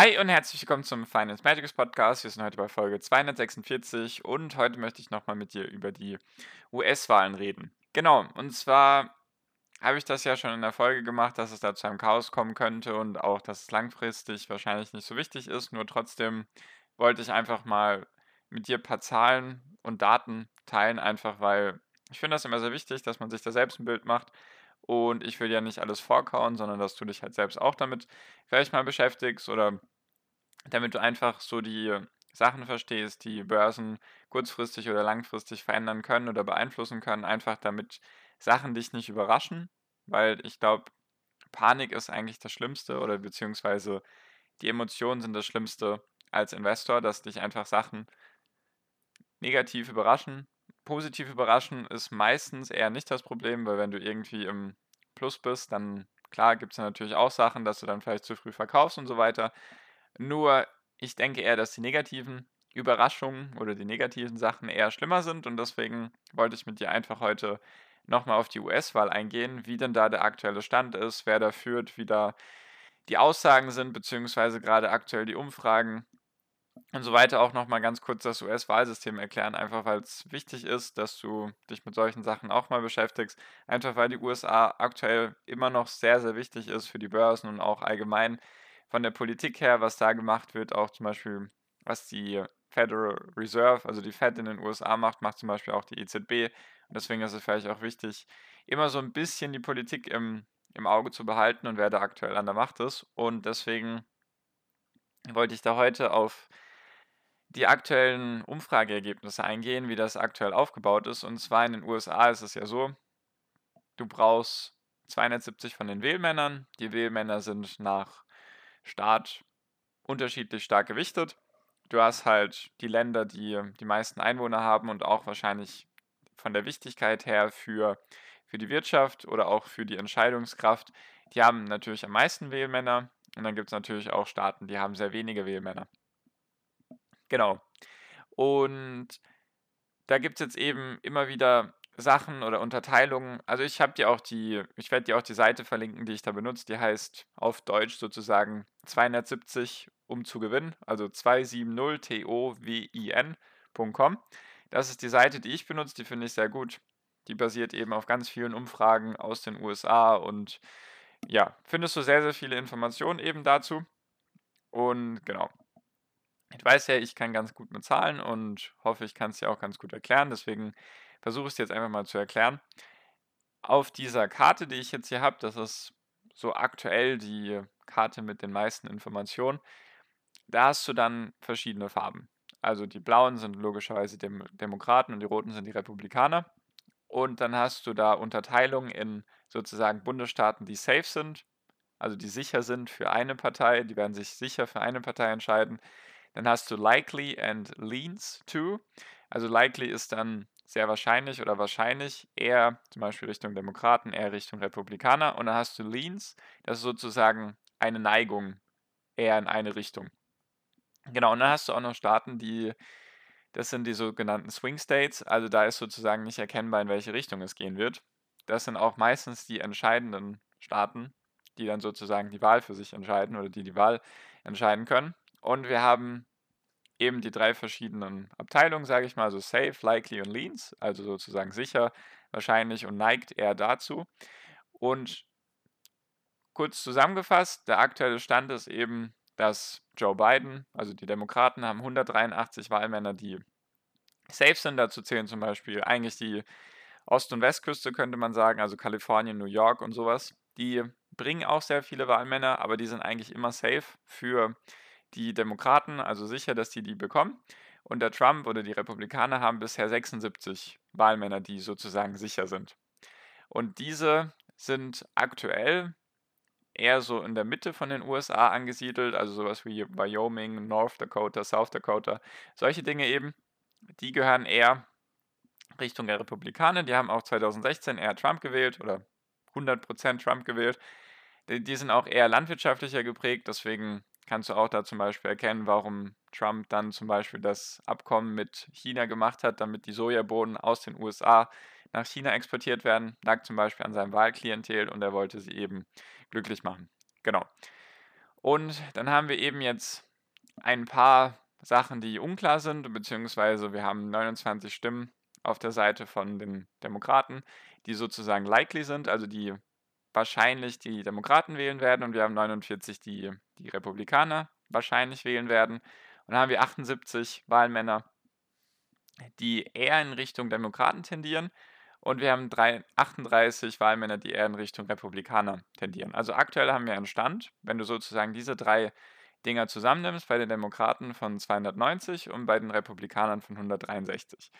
Hi und herzlich willkommen zum Finance Magics Podcast. Wir sind heute bei Folge 246 und heute möchte ich nochmal mit dir über die US-Wahlen reden. Genau, und zwar habe ich das ja schon in der Folge gemacht, dass es da zu einem Chaos kommen könnte und auch, dass es langfristig wahrscheinlich nicht so wichtig ist. Nur trotzdem wollte ich einfach mal mit dir ein paar Zahlen und Daten teilen, einfach weil ich finde das immer sehr wichtig, dass man sich da selbst ein Bild macht und ich will ja nicht alles vorkauen, sondern dass du dich halt selbst auch damit vielleicht mal beschäftigst oder damit du einfach so die Sachen verstehst, die Börsen kurzfristig oder langfristig verändern können oder beeinflussen können, einfach damit Sachen dich nicht überraschen, weil ich glaube, Panik ist eigentlich das Schlimmste oder beziehungsweise die Emotionen sind das Schlimmste als Investor, dass dich einfach Sachen negativ überraschen positiv überraschen ist meistens eher nicht das Problem, weil wenn du irgendwie im Plus bist, dann klar gibt es natürlich auch Sachen, dass du dann vielleicht zu früh verkaufst und so weiter. Nur ich denke eher, dass die negativen Überraschungen oder die negativen Sachen eher schlimmer sind und deswegen wollte ich mit dir einfach heute nochmal auf die US-Wahl eingehen, wie denn da der aktuelle Stand ist, wer da führt, wie da die Aussagen sind, beziehungsweise gerade aktuell die Umfragen und so weiter auch nochmal ganz kurz das US-Wahlsystem erklären, einfach weil es wichtig ist, dass du dich mit solchen Sachen auch mal beschäftigst. Einfach weil die USA aktuell immer noch sehr, sehr wichtig ist für die Börsen und auch allgemein von der Politik her, was da gemacht wird, auch zum Beispiel was die Federal Reserve, also die Fed in den USA macht, macht zum Beispiel auch die EZB. Und deswegen ist es vielleicht auch wichtig, immer so ein bisschen die Politik im, im Auge zu behalten und wer da aktuell an der Macht ist. Und deswegen wollte ich da heute auf die aktuellen Umfrageergebnisse eingehen, wie das aktuell aufgebaut ist. Und zwar in den USA ist es ja so, du brauchst 270 von den Wählmännern. Die Wählmänner sind nach Staat unterschiedlich stark gewichtet. Du hast halt die Länder, die die meisten Einwohner haben und auch wahrscheinlich von der Wichtigkeit her für, für die Wirtschaft oder auch für die Entscheidungskraft. Die haben natürlich am meisten Wählmänner und dann gibt es natürlich auch Staaten, die haben sehr wenige Wählmänner. Genau. Und da gibt es jetzt eben immer wieder Sachen oder Unterteilungen. Also ich habe dir auch die, ich werde dir auch die Seite verlinken, die ich da benutze, die heißt auf Deutsch sozusagen 270 um zu gewinnen, also 270tovin.com. Das ist die Seite, die ich benutze, die finde ich sehr gut. Die basiert eben auf ganz vielen Umfragen aus den USA und ja, findest du sehr, sehr viele Informationen eben dazu. Und genau, ich weiß ja, ich kann ganz gut mit Zahlen und hoffe, ich kann es dir auch ganz gut erklären. Deswegen versuche ich es jetzt einfach mal zu erklären. Auf dieser Karte, die ich jetzt hier habe, das ist so aktuell die Karte mit den meisten Informationen, da hast du dann verschiedene Farben. Also die blauen sind logischerweise die Demokraten und die roten sind die Republikaner. Und dann hast du da Unterteilungen in sozusagen Bundesstaaten, die safe sind, also die sicher sind für eine Partei, die werden sich sicher für eine Partei entscheiden. Dann hast du likely and leans to. Also likely ist dann sehr wahrscheinlich oder wahrscheinlich eher zum Beispiel Richtung Demokraten, eher Richtung Republikaner. Und dann hast du leans, das ist sozusagen eine Neigung eher in eine Richtung. Genau, und dann hast du auch noch Staaten, die, das sind die sogenannten Swing States, also da ist sozusagen nicht erkennbar, in welche Richtung es gehen wird. Das sind auch meistens die entscheidenden Staaten, die dann sozusagen die Wahl für sich entscheiden oder die die Wahl entscheiden können. Und wir haben eben die drei verschiedenen Abteilungen, sage ich mal, also Safe, Likely und Leans, also sozusagen sicher, wahrscheinlich und neigt eher dazu. Und kurz zusammengefasst, der aktuelle Stand ist eben, dass Joe Biden, also die Demokraten, haben 183 Wahlmänner, die safe sind. Dazu zählen zum Beispiel eigentlich die Ost- und Westküste, könnte man sagen, also Kalifornien, New York und sowas. Die bringen auch sehr viele Wahlmänner, aber die sind eigentlich immer safe für die Demokraten, also sicher, dass die die bekommen. Und der Trump oder die Republikaner haben bisher 76 Wahlmänner, die sozusagen sicher sind. Und diese sind aktuell eher so in der Mitte von den USA angesiedelt, also sowas wie Wyoming, North Dakota, South Dakota, solche Dinge eben, die gehören eher Richtung der Republikaner. Die haben auch 2016 eher Trump gewählt oder 100% Trump gewählt. Die, die sind auch eher landwirtschaftlicher geprägt, deswegen kannst du auch da zum Beispiel erkennen, warum Trump dann zum Beispiel das Abkommen mit China gemacht hat, damit die Sojabohnen aus den USA nach China exportiert werden. Lag zum Beispiel an seinem Wahlklientel und er wollte sie eben glücklich machen. Genau. Und dann haben wir eben jetzt ein paar Sachen, die unklar sind, beziehungsweise wir haben 29 Stimmen auf der Seite von den Demokraten, die sozusagen likely sind, also die wahrscheinlich die Demokraten wählen werden und wir haben 49, die die Republikaner wahrscheinlich wählen werden. Und dann haben wir 78 Wahlmänner, die eher in Richtung Demokraten tendieren und wir haben drei, 38 Wahlmänner, die eher in Richtung Republikaner tendieren. Also aktuell haben wir einen Stand, wenn du sozusagen diese drei Dinger zusammennimmst, bei den Demokraten von 290 und bei den Republikanern von 163.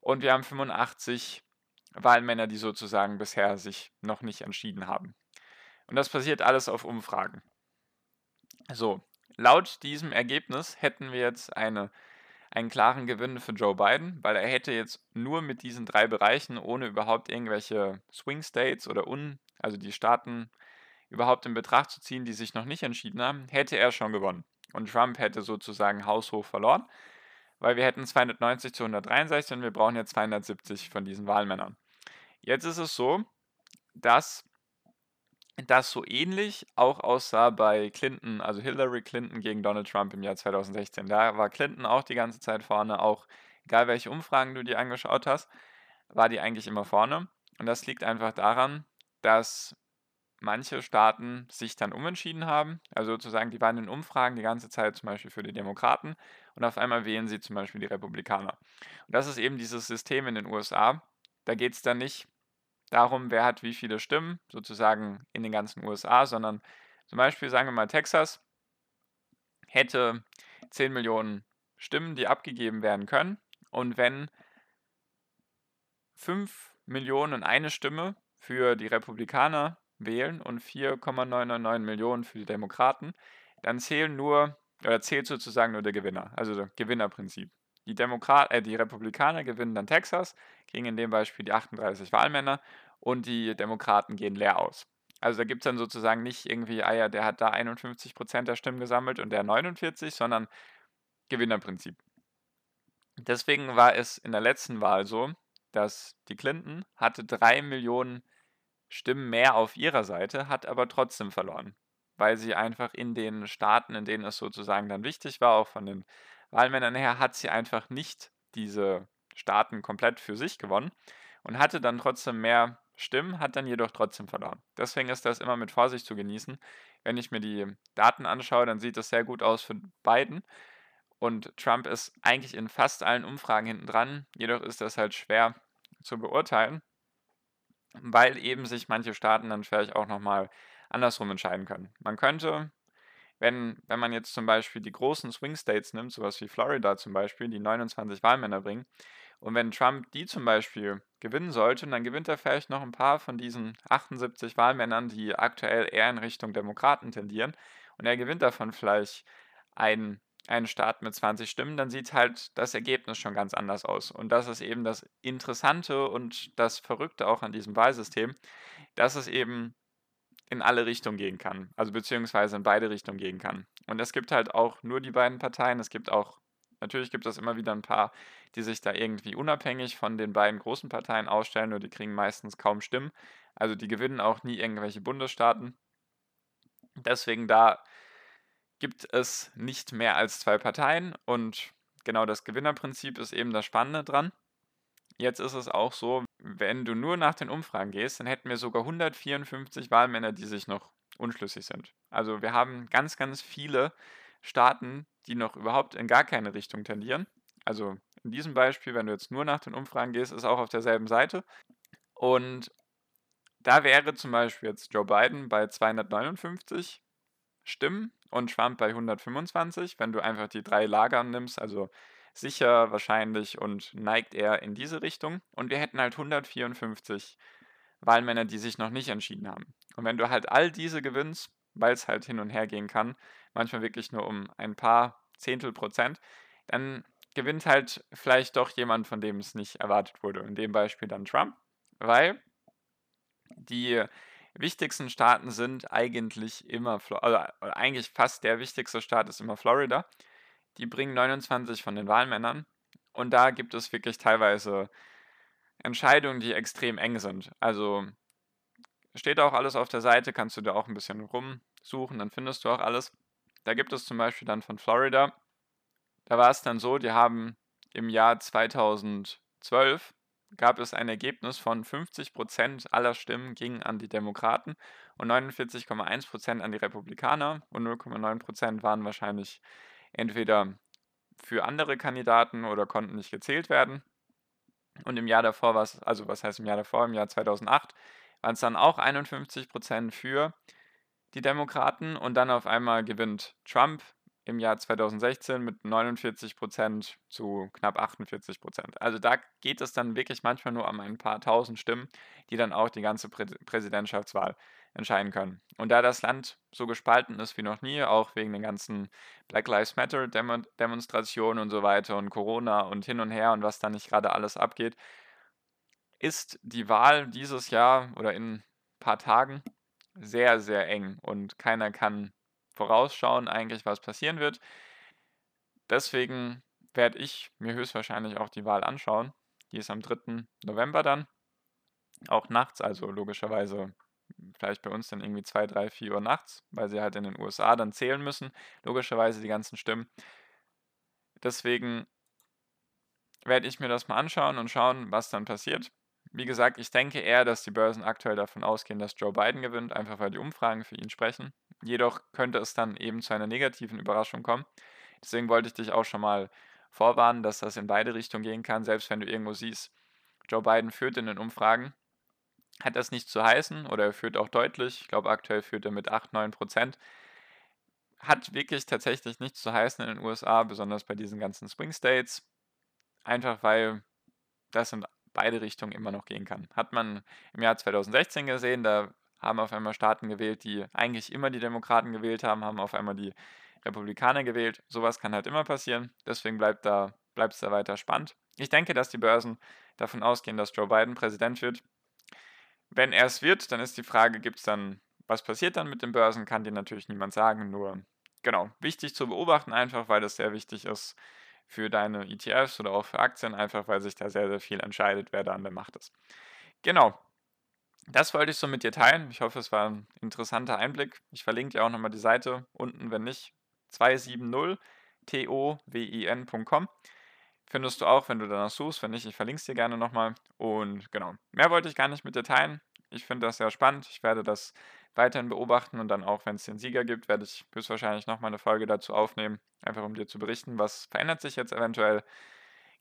Und wir haben 85 Wahlmänner, die sozusagen bisher sich noch nicht entschieden haben. Und das passiert alles auf Umfragen. So, laut diesem Ergebnis hätten wir jetzt eine, einen klaren Gewinn für Joe Biden, weil er hätte jetzt nur mit diesen drei Bereichen, ohne überhaupt irgendwelche Swing States oder un, also die Staaten überhaupt in Betracht zu ziehen, die sich noch nicht entschieden haben, hätte er schon gewonnen. Und Trump hätte sozusagen haushoch verloren, weil wir hätten 290 zu 163 und wir brauchen jetzt 270 von diesen Wahlmännern. Jetzt ist es so, dass das so ähnlich auch aussah bei Clinton, also Hillary Clinton gegen Donald Trump im Jahr 2016. Da war Clinton auch die ganze Zeit vorne, auch egal welche Umfragen du dir angeschaut hast, war die eigentlich immer vorne. Und das liegt einfach daran, dass manche Staaten sich dann umentschieden haben. Also sozusagen, die waren in Umfragen die ganze Zeit zum Beispiel für die Demokraten und auf einmal wählen sie zum Beispiel die Republikaner. Und das ist eben dieses System in den USA. Da geht es dann nicht darum, wer hat wie viele Stimmen, sozusagen in den ganzen USA, sondern zum Beispiel sagen wir mal Texas hätte 10 Millionen Stimmen, die abgegeben werden können. Und wenn 5 Millionen eine Stimme für die Republikaner wählen und 4,999 Millionen für die Demokraten, dann zählen nur, oder zählt sozusagen nur der Gewinner, also das Gewinnerprinzip. Die, Demokrat, äh, die Republikaner gewinnen dann Texas, kriegen in dem Beispiel die 38 Wahlmänner und die Demokraten gehen leer aus. Also da gibt es dann sozusagen nicht irgendwie, ah ja, der hat da 51 Prozent der Stimmen gesammelt und der 49, sondern Gewinnerprinzip. Deswegen war es in der letzten Wahl so, dass die Clinton hatte drei Millionen Stimmen mehr auf ihrer Seite, hat aber trotzdem verloren, weil sie einfach in den Staaten, in denen es sozusagen dann wichtig war, auch von den Wahlmännern her, hat sie einfach nicht diese Staaten komplett für sich gewonnen und hatte dann trotzdem mehr Stimmen, hat dann jedoch trotzdem verloren. Deswegen ist das immer mit Vorsicht zu genießen. Wenn ich mir die Daten anschaue, dann sieht das sehr gut aus für Biden. Und Trump ist eigentlich in fast allen Umfragen hinten dran. Jedoch ist das halt schwer zu beurteilen weil eben sich manche Staaten dann vielleicht auch nochmal andersrum entscheiden können. Man könnte, wenn, wenn man jetzt zum Beispiel die großen Swing States nimmt, sowas wie Florida zum Beispiel, die 29 Wahlmänner bringen, und wenn Trump die zum Beispiel gewinnen sollte, dann gewinnt er vielleicht noch ein paar von diesen 78 Wahlmännern, die aktuell eher in Richtung Demokraten tendieren, und er gewinnt davon vielleicht einen einen Staat mit 20 Stimmen, dann sieht halt das Ergebnis schon ganz anders aus. Und das ist eben das Interessante und das Verrückte auch an diesem Wahlsystem, dass es eben in alle Richtungen gehen kann, also beziehungsweise in beide Richtungen gehen kann. Und es gibt halt auch nur die beiden Parteien, es gibt auch, natürlich gibt es immer wieder ein paar, die sich da irgendwie unabhängig von den beiden großen Parteien ausstellen, nur die kriegen meistens kaum Stimmen. Also die gewinnen auch nie irgendwelche Bundesstaaten. Deswegen da gibt es nicht mehr als zwei Parteien und genau das Gewinnerprinzip ist eben das Spannende dran. Jetzt ist es auch so, wenn du nur nach den Umfragen gehst, dann hätten wir sogar 154 Wahlmänner, die sich noch unschlüssig sind. Also wir haben ganz, ganz viele Staaten, die noch überhaupt in gar keine Richtung tendieren. Also in diesem Beispiel, wenn du jetzt nur nach den Umfragen gehst, ist auch auf derselben Seite. Und da wäre zum Beispiel jetzt Joe Biden bei 259 Stimmen und Trump bei 125. Wenn du einfach die drei Lager nimmst, also sicher, wahrscheinlich und neigt er in diese Richtung. Und wir hätten halt 154 Wahlmänner, die sich noch nicht entschieden haben. Und wenn du halt all diese gewinnst, weil es halt hin und her gehen kann, manchmal wirklich nur um ein paar Zehntel Prozent, dann gewinnt halt vielleicht doch jemand, von dem es nicht erwartet wurde. In dem Beispiel dann Trump, weil die wichtigsten Staaten sind eigentlich immer, also eigentlich fast der wichtigste Staat ist immer Florida. Die bringen 29 von den Wahlmännern und da gibt es wirklich teilweise Entscheidungen, die extrem eng sind. Also steht auch alles auf der Seite, kannst du da auch ein bisschen rumsuchen, dann findest du auch alles. Da gibt es zum Beispiel dann von Florida, da war es dann so, die haben im Jahr 2012 gab es ein Ergebnis von 50% aller Stimmen gingen an die Demokraten und 49,1% an die Republikaner und 0,9% waren wahrscheinlich entweder für andere Kandidaten oder konnten nicht gezählt werden. Und im Jahr davor war es, also was heißt im Jahr davor, im Jahr 2008, waren es dann auch 51% für die Demokraten und dann auf einmal gewinnt Trump im Jahr 2016 mit 49 Prozent zu knapp 48 Prozent. Also da geht es dann wirklich manchmal nur um ein paar tausend Stimmen, die dann auch die ganze Prä Präsidentschaftswahl entscheiden können. Und da das Land so gespalten ist wie noch nie, auch wegen den ganzen Black Lives Matter Demonstrationen und so weiter und Corona und hin und her und was da nicht gerade alles abgeht, ist die Wahl dieses Jahr oder in ein paar Tagen sehr, sehr eng und keiner kann vorausschauen eigentlich, was passieren wird. Deswegen werde ich mir höchstwahrscheinlich auch die Wahl anschauen. Die ist am 3. November dann. Auch nachts, also logischerweise vielleicht bei uns dann irgendwie 2, 3, 4 Uhr nachts, weil sie halt in den USA dann zählen müssen. Logischerweise die ganzen Stimmen. Deswegen werde ich mir das mal anschauen und schauen, was dann passiert. Wie gesagt, ich denke eher, dass die Börsen aktuell davon ausgehen, dass Joe Biden gewinnt, einfach weil die Umfragen für ihn sprechen. Jedoch könnte es dann eben zu einer negativen Überraschung kommen. Deswegen wollte ich dich auch schon mal vorwarnen, dass das in beide Richtungen gehen kann. Selbst wenn du irgendwo siehst, Joe Biden führt in den Umfragen, hat das nicht zu heißen oder er führt auch deutlich. Ich glaube, aktuell führt er mit 8, 9 Prozent. Hat wirklich tatsächlich nichts zu heißen in den USA, besonders bei diesen ganzen Swing States. Einfach weil das in beide Richtungen immer noch gehen kann. Hat man im Jahr 2016 gesehen, da haben auf einmal Staaten gewählt, die eigentlich immer die Demokraten gewählt haben, haben auf einmal die Republikaner gewählt. Sowas kann halt immer passieren. Deswegen bleibt da bleibt es da weiter spannend. Ich denke, dass die Börsen davon ausgehen, dass Joe Biden Präsident wird. Wenn er es wird, dann ist die Frage, gibt es dann, was passiert dann mit den Börsen, kann dir natürlich niemand sagen. Nur, genau, wichtig zu beobachten einfach, weil das sehr wichtig ist für deine ETFs oder auch für Aktien, einfach weil sich da sehr, sehr viel entscheidet, wer da an der Macht ist. Genau, das wollte ich so mit dir teilen. Ich hoffe, es war ein interessanter Einblick. Ich verlinke dir auch nochmal die Seite unten, wenn nicht, 270tovin.com. Findest du auch, wenn du danach suchst. Wenn nicht, ich verlinke es dir gerne nochmal. Und genau, mehr wollte ich gar nicht mit dir teilen. Ich finde das sehr spannend. Ich werde das weiterhin beobachten und dann auch, wenn es den Sieger gibt, werde ich höchstwahrscheinlich nochmal eine Folge dazu aufnehmen, einfach um dir zu berichten, was verändert sich jetzt eventuell.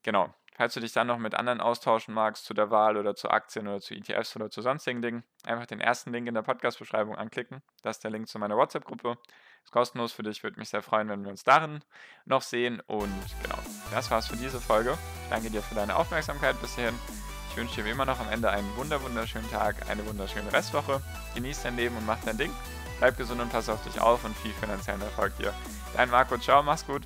Genau, Falls du dich dann noch mit anderen austauschen magst zu der Wahl oder zu Aktien oder zu ETFs oder zu sonstigen Dingen, einfach den ersten Link in der Podcast-Beschreibung anklicken. Das ist der Link zu meiner WhatsApp-Gruppe. Ist kostenlos für dich. Würde mich sehr freuen, wenn wir uns darin noch sehen. Und genau, das war's für diese Folge. Ich danke dir für deine Aufmerksamkeit bis hierhin. Ich wünsche dir wie immer noch am Ende einen wunder wunderschönen Tag, eine wunderschöne Restwoche. Genieß dein Leben und mach dein Ding. Bleib gesund und pass auf dich auf und viel finanziellen Erfolg dir. Dein Marco, ciao, mach's gut.